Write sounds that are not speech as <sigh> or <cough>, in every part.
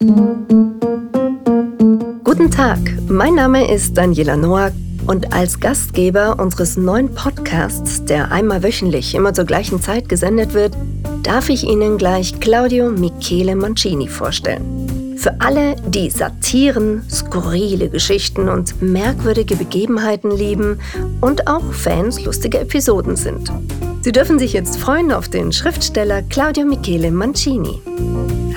Guten Tag, mein Name ist Daniela Noack und als Gastgeber unseres neuen Podcasts, der einmal wöchentlich immer zur gleichen Zeit gesendet wird, darf ich Ihnen gleich Claudio Michele Mancini vorstellen. Für alle, die Satiren, skurrile Geschichten und merkwürdige Begebenheiten lieben und auch Fans lustiger Episoden sind. Sie dürfen sich jetzt freuen auf den Schriftsteller Claudio Michele Mancini.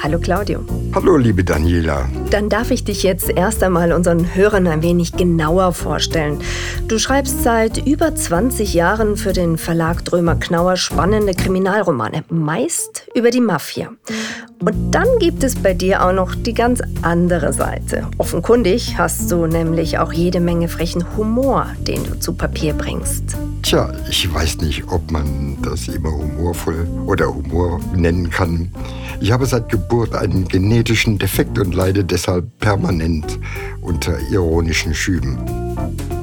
Hallo Claudio. Hallo liebe Daniela. Dann darf ich dich jetzt erst einmal unseren Hörern ein wenig genauer vorstellen. Du schreibst seit über 20 Jahren für den Verlag Drömer Knauer spannende Kriminalromane, meist über die Mafia. Und dann gibt es bei dir auch noch die ganz andere Seite. Offenkundig hast du nämlich auch jede Menge frechen Humor, den du zu Papier bringst. Tja, ich weiß nicht, ob man das immer humorvoll oder Humor nennen kann. Ich habe seit Geburt einen genetischen Defekt und leide deshalb permanent unter ironischen Schüben.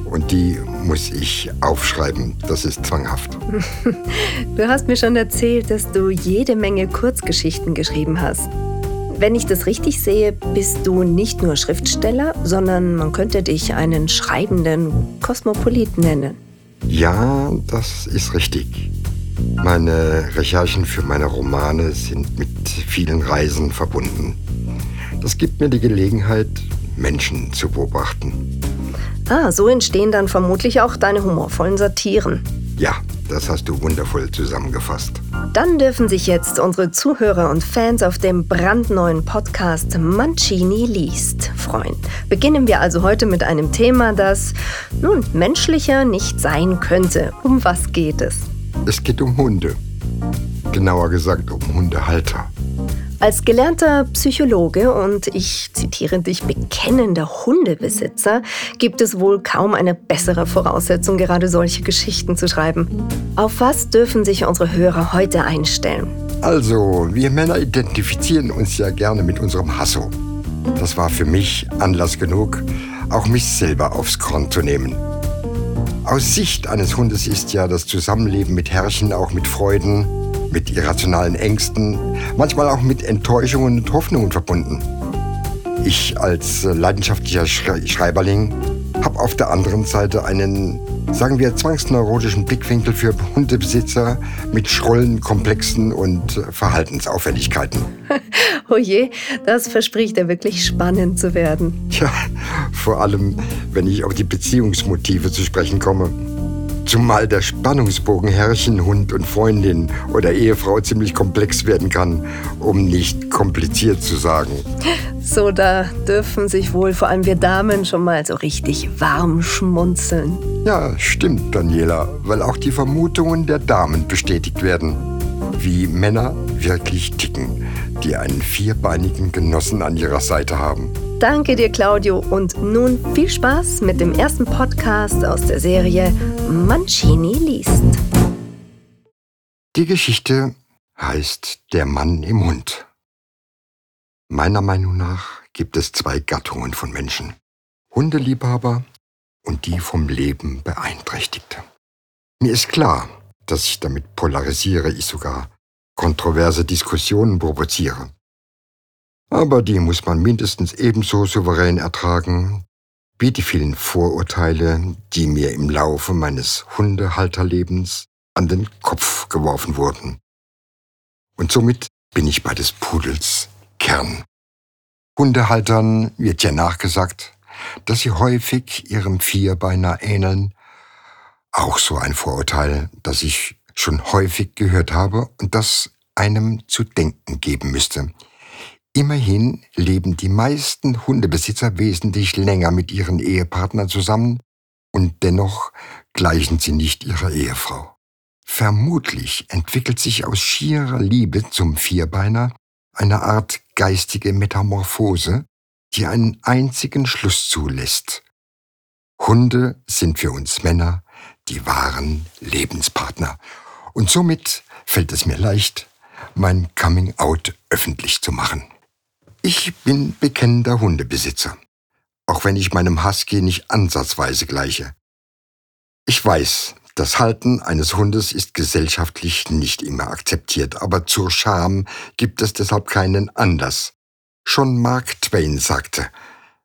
Und die muss ich aufschreiben. Das ist zwanghaft. <laughs> Du hast mir schon erzählt, dass du jede Menge Kurzgeschichten geschrieben hast. Wenn ich das richtig sehe, bist du nicht nur Schriftsteller, sondern man könnte dich einen schreibenden Kosmopolit nennen. Ja, das ist richtig. Meine Recherchen für meine Romane sind mit vielen Reisen verbunden. Das gibt mir die Gelegenheit, Menschen zu beobachten. Ah, so entstehen dann vermutlich auch deine humorvollen Satiren. Ja, das hast du wundervoll zusammengefasst. Dann dürfen sich jetzt unsere Zuhörer und Fans auf dem brandneuen Podcast Mancini liest freuen. Beginnen wir also heute mit einem Thema, das nun menschlicher nicht sein könnte. Um was geht es? Es geht um Hunde. Genauer gesagt um Hundehalter. Als gelernter Psychologe und ich zitiere dich bekennender Hundebesitzer gibt es wohl kaum eine bessere Voraussetzung, gerade solche Geschichten zu schreiben. Auf was dürfen sich unsere Hörer heute einstellen? Also, wir Männer identifizieren uns ja gerne mit unserem Hasso. Das war für mich Anlass genug, auch mich selber aufs Korn zu nehmen. Aus Sicht eines Hundes ist ja das Zusammenleben mit Herrchen auch mit Freuden, mit irrationalen Ängsten, manchmal auch mit Enttäuschungen und Hoffnungen verbunden. Ich als leidenschaftlicher Schreiberling habe auf der anderen Seite einen, sagen wir, zwangsneurotischen Blickwinkel für Hundebesitzer mit schrullen, komplexen und Verhaltensauffälligkeiten. <laughs> oh je, das verspricht ja wirklich spannend zu werden. Tja, vor allem, wenn ich auf die Beziehungsmotive zu sprechen komme. Zumal der Spannungsbogen Herrchen, Hund und Freundin oder Ehefrau ziemlich komplex werden kann, um nicht kompliziert zu sagen. So, da dürfen sich wohl vor allem wir Damen schon mal so richtig warm schmunzeln. Ja, stimmt, Daniela, weil auch die Vermutungen der Damen bestätigt werden. Wie Männer wirklich ticken, die einen vierbeinigen Genossen an ihrer Seite haben. Danke dir, Claudio. Und nun viel Spaß mit dem ersten Podcast aus der Serie Mancini liest. Die Geschichte heißt Der Mann im Hund. Meiner Meinung nach gibt es zwei Gattungen von Menschen. Hundeliebhaber und die vom Leben Beeinträchtigte. Mir ist klar, dass ich damit polarisiere, ich sogar kontroverse Diskussionen provoziere. Aber die muss man mindestens ebenso souverän ertragen wie die vielen Vorurteile, die mir im Laufe meines Hundehalterlebens an den Kopf geworfen wurden. Und somit bin ich bei des Pudels Kern. Hundehaltern wird ja nachgesagt, dass sie häufig ihrem Vierbeiner ähneln. Auch so ein Vorurteil, das ich schon häufig gehört habe und das einem zu denken geben müsste. Immerhin leben die meisten Hundebesitzer wesentlich länger mit ihren Ehepartnern zusammen und dennoch gleichen sie nicht ihrer Ehefrau. Vermutlich entwickelt sich aus schierer Liebe zum Vierbeiner eine Art geistige Metamorphose, die einen einzigen Schluss zulässt. Hunde sind für uns Männer die wahren Lebenspartner. Und somit fällt es mir leicht, mein Coming-out öffentlich zu machen. Ich bin bekennender Hundebesitzer, auch wenn ich meinem Husky nicht ansatzweise gleiche. Ich weiß, das Halten eines Hundes ist gesellschaftlich nicht immer akzeptiert, aber zur Scham gibt es deshalb keinen Anlass. Schon Mark Twain sagte,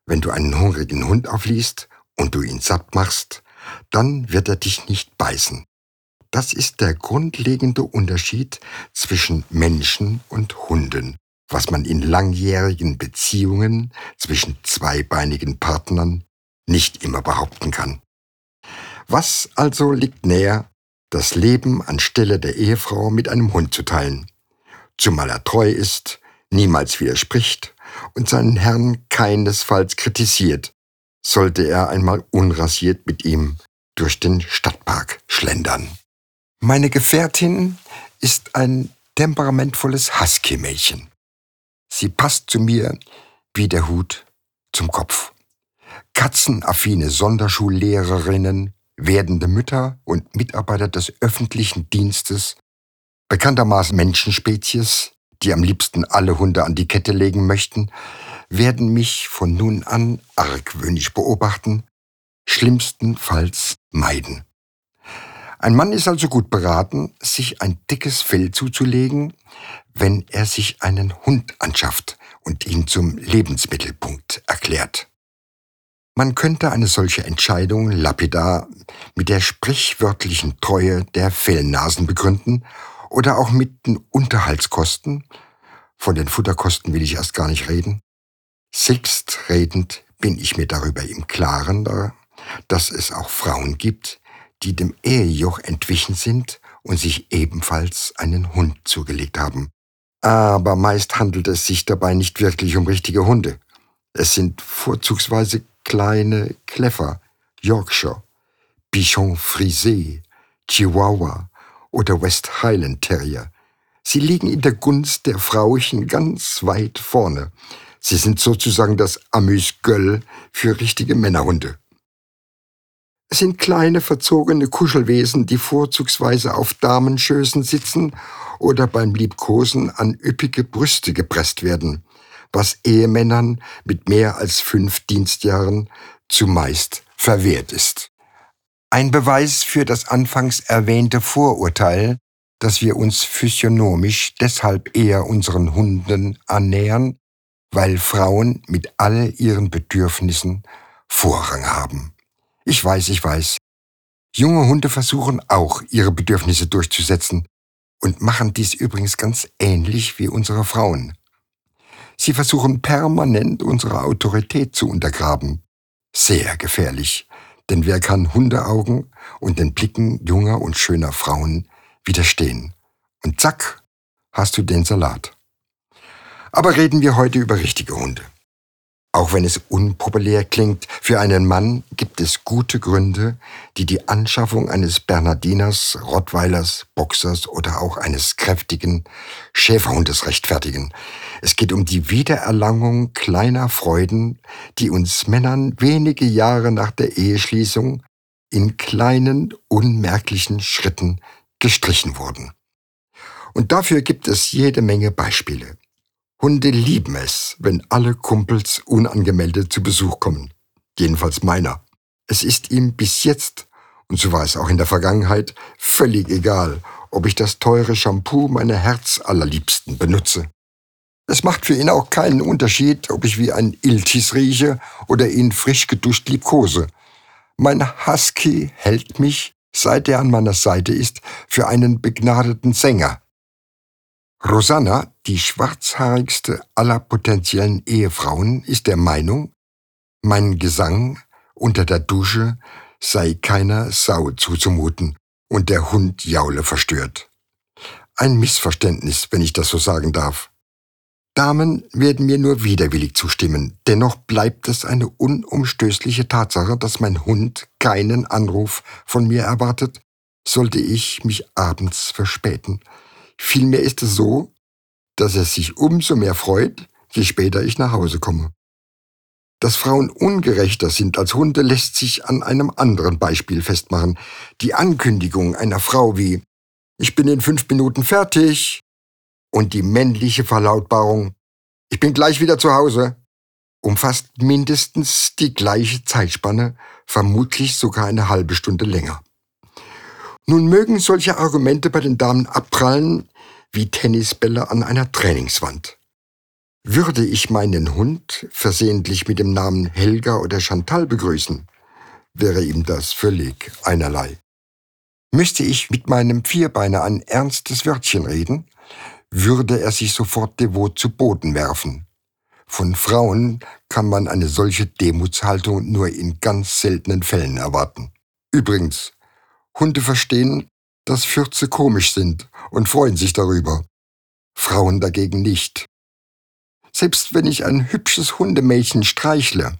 wenn du einen hungrigen Hund aufliest und du ihn satt machst, dann wird er dich nicht beißen. Das ist der grundlegende Unterschied zwischen Menschen und Hunden, was man in langjährigen Beziehungen zwischen zweibeinigen Partnern nicht immer behaupten kann. Was also liegt näher, das Leben anstelle der Ehefrau mit einem Hund zu teilen, zumal er treu ist, niemals widerspricht und seinen Herrn keinesfalls kritisiert, sollte er einmal unrasiert mit ihm durch den Stadtpark schlendern. Meine Gefährtin ist ein temperamentvolles Husky-Mädchen. Sie passt zu mir wie der Hut zum Kopf. Katzenaffine Sonderschullehrerinnen, werdende Mütter und Mitarbeiter des öffentlichen Dienstes, bekanntermaßen Menschenspezies, die am liebsten alle Hunde an die Kette legen möchten, werden mich von nun an argwöhnisch beobachten, schlimmstenfalls meiden. Ein Mann ist also gut beraten, sich ein dickes Fell zuzulegen, wenn er sich einen Hund anschafft und ihn zum Lebensmittelpunkt erklärt. Man könnte eine solche Entscheidung lapidar mit der sprichwörtlichen Treue der Fellnasen begründen oder auch mit den Unterhaltskosten, von den Futterkosten will ich erst gar nicht reden. Selbstredend bin ich mir darüber im Klaren, dass es auch Frauen gibt, die dem Ehejoch entwichen sind und sich ebenfalls einen Hund zugelegt haben. Aber meist handelt es sich dabei nicht wirklich um richtige Hunde. Es sind vorzugsweise kleine Kleffer, Yorkshire, Bichon Frisé, Chihuahua oder West Highland Terrier. Sie liegen in der Gunst der Frauchen ganz weit vorne. Sie sind sozusagen das Amüs-Göll für richtige Männerhunde. Es sind kleine, verzogene Kuschelwesen, die vorzugsweise auf Damenschößen sitzen oder beim Liebkosen an üppige Brüste gepresst werden, was Ehemännern mit mehr als fünf Dienstjahren zumeist verwehrt ist. Ein Beweis für das anfangs erwähnte Vorurteil, dass wir uns physiognomisch deshalb eher unseren Hunden annähern, weil Frauen mit all ihren Bedürfnissen Vorrang haben. Ich weiß, ich weiß. Junge Hunde versuchen auch, ihre Bedürfnisse durchzusetzen und machen dies übrigens ganz ähnlich wie unsere Frauen. Sie versuchen permanent unsere Autorität zu untergraben. Sehr gefährlich, denn wer kann Hundeaugen und den Blicken junger und schöner Frauen widerstehen? Und zack, hast du den Salat. Aber reden wir heute über richtige Hunde. Auch wenn es unpopulär klingt, für einen Mann gibt es gute Gründe, die die Anschaffung eines Bernardiners, Rottweilers, Boxers oder auch eines kräftigen Schäferhundes rechtfertigen. Es geht um die Wiedererlangung kleiner Freuden, die uns Männern wenige Jahre nach der Eheschließung in kleinen, unmerklichen Schritten gestrichen wurden. Und dafür gibt es jede Menge Beispiele. Hunde lieben es, wenn alle Kumpels unangemeldet zu Besuch kommen. Jedenfalls meiner. Es ist ihm bis jetzt, und so war es auch in der Vergangenheit, völlig egal, ob ich das teure Shampoo meiner Herzallerliebsten benutze. Es macht für ihn auch keinen Unterschied, ob ich wie ein Iltis rieche oder ihn frisch geduscht liebkose. Mein Husky hält mich, seit er an meiner Seite ist, für einen begnadeten Sänger. Rosanna, die schwarzhaarigste aller potenziellen Ehefrauen, ist der Meinung, mein Gesang unter der Dusche sei keiner Sau zuzumuten und der Hund jaule verstört. Ein Missverständnis, wenn ich das so sagen darf. Damen werden mir nur widerwillig zustimmen, dennoch bleibt es eine unumstößliche Tatsache, dass mein Hund keinen Anruf von mir erwartet, sollte ich mich abends verspäten Vielmehr ist es so, dass er sich umso mehr freut, je später ich nach Hause komme. Dass Frauen ungerechter sind als Hunde, lässt sich an einem anderen Beispiel festmachen. Die Ankündigung einer Frau wie Ich bin in fünf Minuten fertig und die männliche Verlautbarung Ich bin gleich wieder zu Hause umfasst mindestens die gleiche Zeitspanne, vermutlich sogar eine halbe Stunde länger. Nun mögen solche Argumente bei den Damen abprallen wie Tennisbälle an einer Trainingswand. Würde ich meinen Hund versehentlich mit dem Namen Helga oder Chantal begrüßen, wäre ihm das völlig einerlei. Müsste ich mit meinem Vierbeiner ein ernstes Wörtchen reden, würde er sich sofort devot zu Boden werfen. Von Frauen kann man eine solche Demutshaltung nur in ganz seltenen Fällen erwarten. Übrigens, Hunde verstehen, dass Fürze komisch sind und freuen sich darüber. Frauen dagegen nicht. Selbst wenn ich ein hübsches Hundemädchen streichle,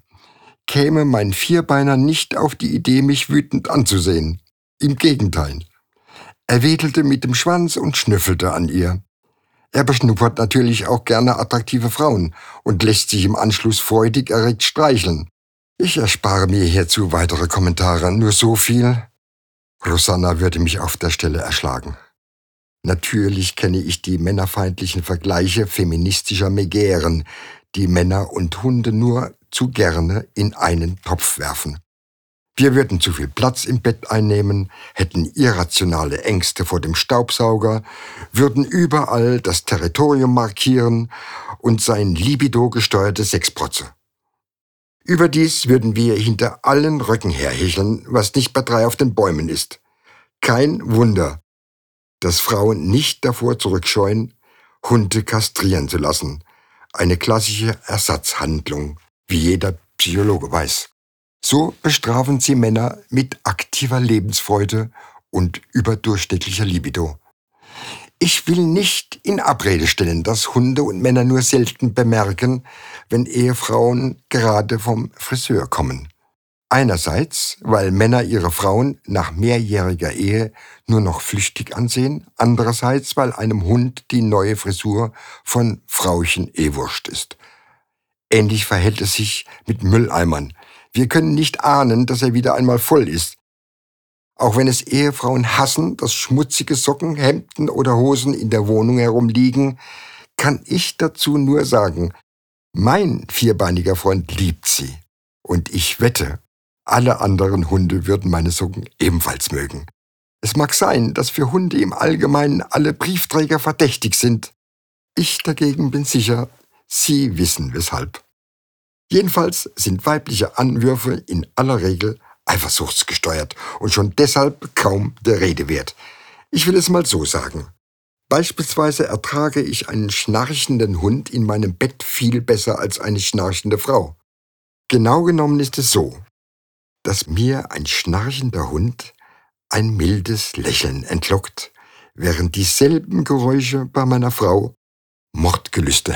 käme mein Vierbeiner nicht auf die Idee, mich wütend anzusehen. Im Gegenteil. Er wedelte mit dem Schwanz und schnüffelte an ihr. Er beschnuppert natürlich auch gerne attraktive Frauen und lässt sich im Anschluss freudig erregt streicheln. Ich erspare mir hierzu weitere Kommentare, nur so viel. Rosanna würde mich auf der Stelle erschlagen. Natürlich kenne ich die männerfeindlichen Vergleiche feministischer Megären, die Männer und Hunde nur zu gerne in einen Topf werfen. Wir würden zu viel Platz im Bett einnehmen, hätten irrationale Ängste vor dem Staubsauger, würden überall das Territorium markieren und seien libido gesteuerte Sexprotze. Überdies würden wir hinter allen Röcken herhecheln, was nicht bei drei auf den Bäumen ist. Kein Wunder, dass Frauen nicht davor zurückscheuen, Hunde kastrieren zu lassen. Eine klassische Ersatzhandlung, wie jeder Psychologe weiß. So bestrafen sie Männer mit aktiver Lebensfreude und überdurchschnittlicher Libido. Ich will nicht in Abrede stellen, dass Hunde und Männer nur selten bemerken, wenn Ehefrauen gerade vom Friseur kommen. Einerseits, weil Männer ihre Frauen nach mehrjähriger Ehe nur noch flüchtig ansehen, andererseits, weil einem Hund die neue Frisur von Frauchen eh wurscht ist. Ähnlich verhält es sich mit Mülleimern. Wir können nicht ahnen, dass er wieder einmal voll ist. Auch wenn es Ehefrauen hassen, dass schmutzige Socken, Hemden oder Hosen in der Wohnung herumliegen, kann ich dazu nur sagen, mein vierbeiniger Freund liebt sie. Und ich wette, alle anderen Hunde würden meine Socken ebenfalls mögen. Es mag sein, dass für Hunde im Allgemeinen alle Briefträger verdächtig sind. Ich dagegen bin sicher, Sie wissen weshalb. Jedenfalls sind weibliche Anwürfe in aller Regel eifersuchtsgesteuert und schon deshalb kaum der Rede wert. Ich will es mal so sagen. Beispielsweise ertrage ich einen schnarchenden Hund in meinem Bett viel besser als eine schnarchende Frau. Genau genommen ist es so dass mir ein schnarchender Hund ein mildes Lächeln entlockt, während dieselben Geräusche bei meiner Frau Mordgelüste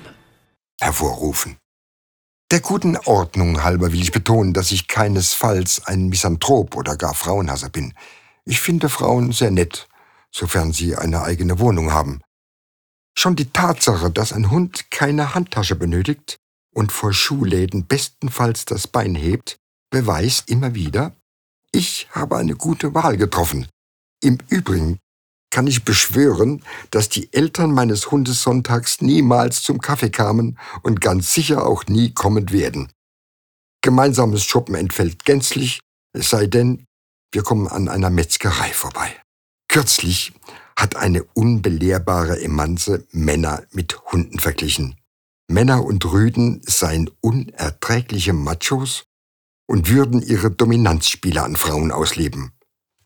hervorrufen. Der guten Ordnung halber will ich betonen, dass ich keinesfalls ein Misanthrop oder gar Frauenhasser bin. Ich finde Frauen sehr nett, sofern sie eine eigene Wohnung haben. Schon die Tatsache, dass ein Hund keine Handtasche benötigt und vor Schuhläden bestenfalls das Bein hebt, beweist immer wieder, ich habe eine gute Wahl getroffen. Im Übrigen kann ich beschwören, dass die Eltern meines Hundes sonntags niemals zum Kaffee kamen und ganz sicher auch nie kommen werden. Gemeinsames Shoppen entfällt gänzlich, es sei denn, wir kommen an einer Metzgerei vorbei. Kürzlich hat eine unbelehrbare Emanze Männer mit Hunden verglichen. Männer und Rüden seien unerträgliche Machos und würden ihre Dominanzspiele an Frauen ausleben.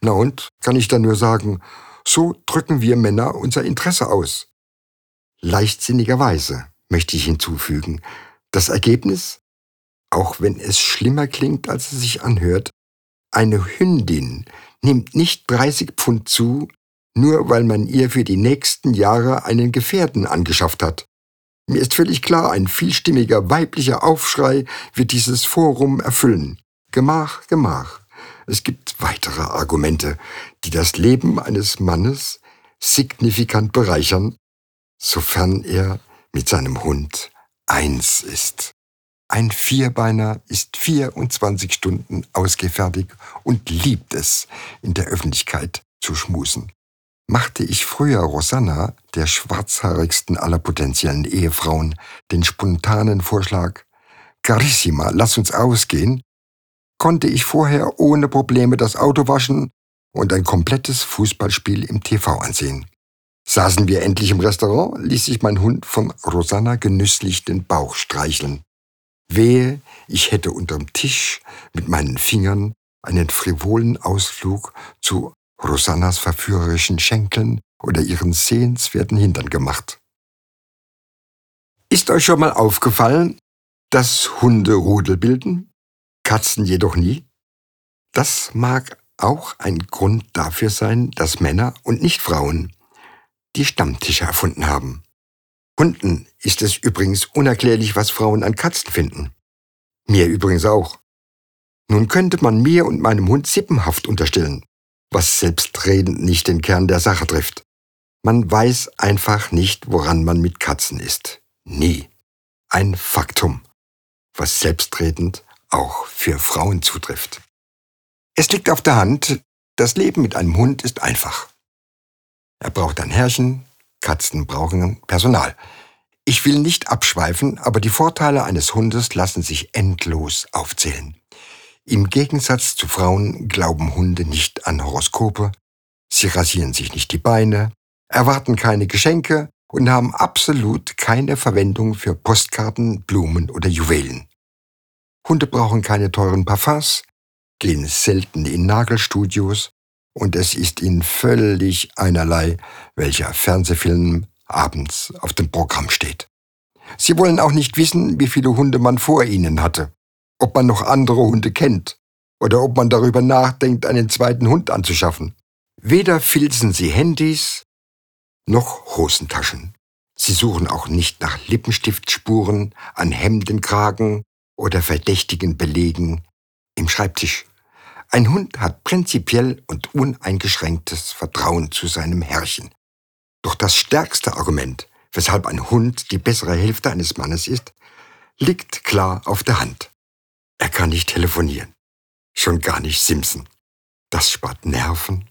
Na und, kann ich da nur sagen, so drücken wir Männer unser Interesse aus. Leichtsinnigerweise möchte ich hinzufügen. Das Ergebnis, auch wenn es schlimmer klingt, als es sich anhört, eine Hündin nimmt nicht 30 Pfund zu, nur weil man ihr für die nächsten Jahre einen Gefährten angeschafft hat. Mir ist völlig klar, ein vielstimmiger weiblicher Aufschrei wird dieses Forum erfüllen. Gemach, Gemach. Es gibt weitere Argumente, die das Leben eines Mannes signifikant bereichern, sofern er mit seinem Hund eins ist. Ein Vierbeiner ist 24 Stunden ausgefertigt und liebt es, in der Öffentlichkeit zu schmusen. Machte ich früher Rosanna, der schwarzhaarigsten aller potenziellen Ehefrauen, den spontanen Vorschlag, Carissima, lass uns ausgehen, konnte ich vorher ohne Probleme das Auto waschen und ein komplettes Fußballspiel im TV ansehen. Saßen wir endlich im Restaurant, ließ sich mein Hund von Rosanna genüsslich den Bauch streicheln. Wehe, ich hätte unterm Tisch mit meinen Fingern einen frivolen Ausflug zu Rosannas verführerischen Schenkeln oder ihren sehenswerten Hintern gemacht. Ist euch schon mal aufgefallen, dass Hunde Rudel bilden, Katzen jedoch nie? Das mag auch ein Grund dafür sein, dass Männer und nicht Frauen die Stammtische erfunden haben. Hunden ist es übrigens unerklärlich, was Frauen an Katzen finden. Mir übrigens auch. Nun könnte man mir und meinem Hund Sippenhaft unterstellen, was selbstredend nicht den Kern der Sache trifft. Man weiß einfach nicht, woran man mit Katzen ist. Nie. Ein Faktum, was selbstredend auch für Frauen zutrifft. Es liegt auf der Hand, das Leben mit einem Hund ist einfach. Er braucht ein Herrchen, Katzen brauchen Personal. Ich will nicht abschweifen, aber die Vorteile eines Hundes lassen sich endlos aufzählen. Im Gegensatz zu Frauen glauben Hunde nicht an Horoskope, sie rasieren sich nicht die Beine, erwarten keine Geschenke und haben absolut keine Verwendung für Postkarten, Blumen oder Juwelen. Hunde brauchen keine teuren Parfums, gehen selten in Nagelstudios und es ist ihnen völlig einerlei, welcher Fernsehfilm abends auf dem Programm steht. Sie wollen auch nicht wissen, wie viele Hunde man vor ihnen hatte, ob man noch andere Hunde kennt oder ob man darüber nachdenkt, einen zweiten Hund anzuschaffen. Weder filzen sie Handys noch Hosentaschen. Sie suchen auch nicht nach Lippenstiftspuren an Hemdenkragen oder verdächtigen Belegen im Schreibtisch. Ein Hund hat prinzipiell und uneingeschränktes Vertrauen zu seinem Herrchen. Doch das stärkste Argument, weshalb ein Hund die bessere Hälfte eines Mannes ist, liegt klar auf der Hand. Er kann nicht telefonieren, schon gar nicht Simpson. Das spart Nerven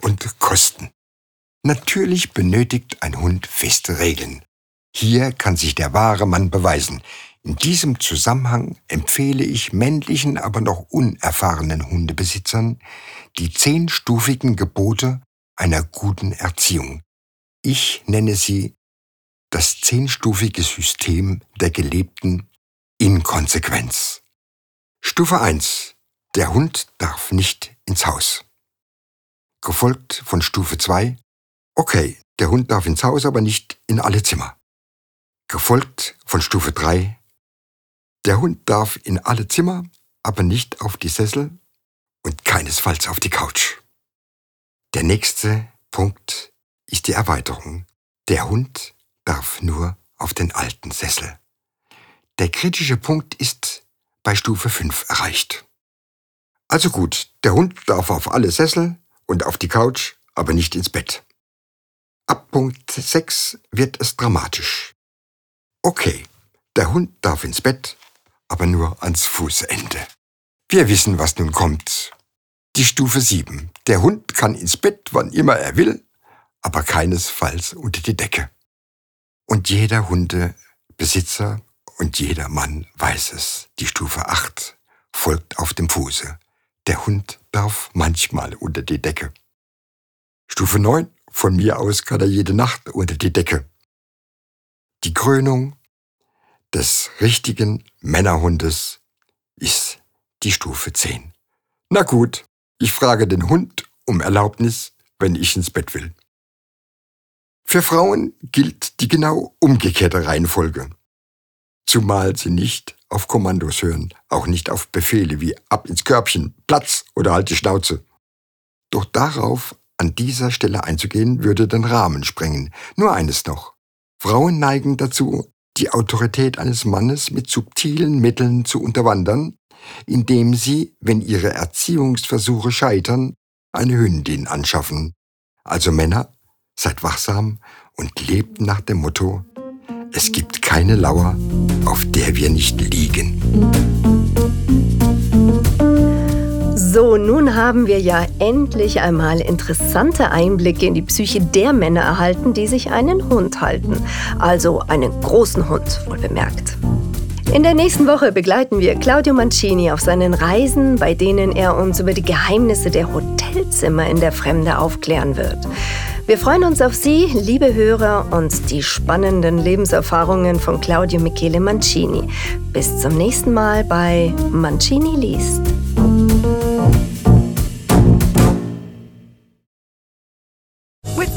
und Kosten. Natürlich benötigt ein Hund feste Regeln. Hier kann sich der wahre Mann beweisen, in diesem Zusammenhang empfehle ich männlichen, aber noch unerfahrenen Hundebesitzern die zehnstufigen Gebote einer guten Erziehung. Ich nenne sie das zehnstufige System der gelebten Inkonsequenz. Stufe 1. Der Hund darf nicht ins Haus. Gefolgt von Stufe 2. Okay, der Hund darf ins Haus, aber nicht in alle Zimmer. Gefolgt von Stufe 3. Der Hund darf in alle Zimmer, aber nicht auf die Sessel und keinesfalls auf die Couch. Der nächste Punkt ist die Erweiterung. Der Hund darf nur auf den alten Sessel. Der kritische Punkt ist bei Stufe 5 erreicht. Also gut, der Hund darf auf alle Sessel und auf die Couch, aber nicht ins Bett. Ab Punkt 6 wird es dramatisch. Okay, der Hund darf ins Bett, aber nur ans Fußende. Wir wissen, was nun kommt. Die Stufe 7. Der Hund kann ins Bett, wann immer er will, aber keinesfalls unter die Decke. Und jeder Hundebesitzer und jeder Mann weiß es. Die Stufe 8 folgt auf dem Fuße. Der Hund darf manchmal unter die Decke. Stufe 9. Von mir aus kann er jede Nacht unter die Decke. Die Krönung des richtigen Männerhundes ist die Stufe 10. Na gut, ich frage den Hund um Erlaubnis, wenn ich ins Bett will. Für Frauen gilt die genau umgekehrte Reihenfolge. Zumal sie nicht auf Kommandos hören, auch nicht auf Befehle wie ab ins Körbchen, Platz oder halt die Schnauze. Doch darauf an dieser Stelle einzugehen, würde den Rahmen sprengen. Nur eines noch. Frauen neigen dazu, die Autorität eines Mannes mit subtilen Mitteln zu unterwandern, indem sie, wenn ihre Erziehungsversuche scheitern, eine Hündin anschaffen. Also Männer, seid wachsam und lebt nach dem Motto, Es gibt keine Lauer, auf der wir nicht liegen. So, nun haben wir ja endlich einmal interessante Einblicke in die Psyche der Männer erhalten, die sich einen Hund halten. Also einen großen Hund, wohl bemerkt. In der nächsten Woche begleiten wir Claudio Mancini auf seinen Reisen, bei denen er uns über die Geheimnisse der Hotelzimmer in der Fremde aufklären wird. Wir freuen uns auf Sie, liebe Hörer, und die spannenden Lebenserfahrungen von Claudio Michele Mancini. Bis zum nächsten Mal bei Mancini liest.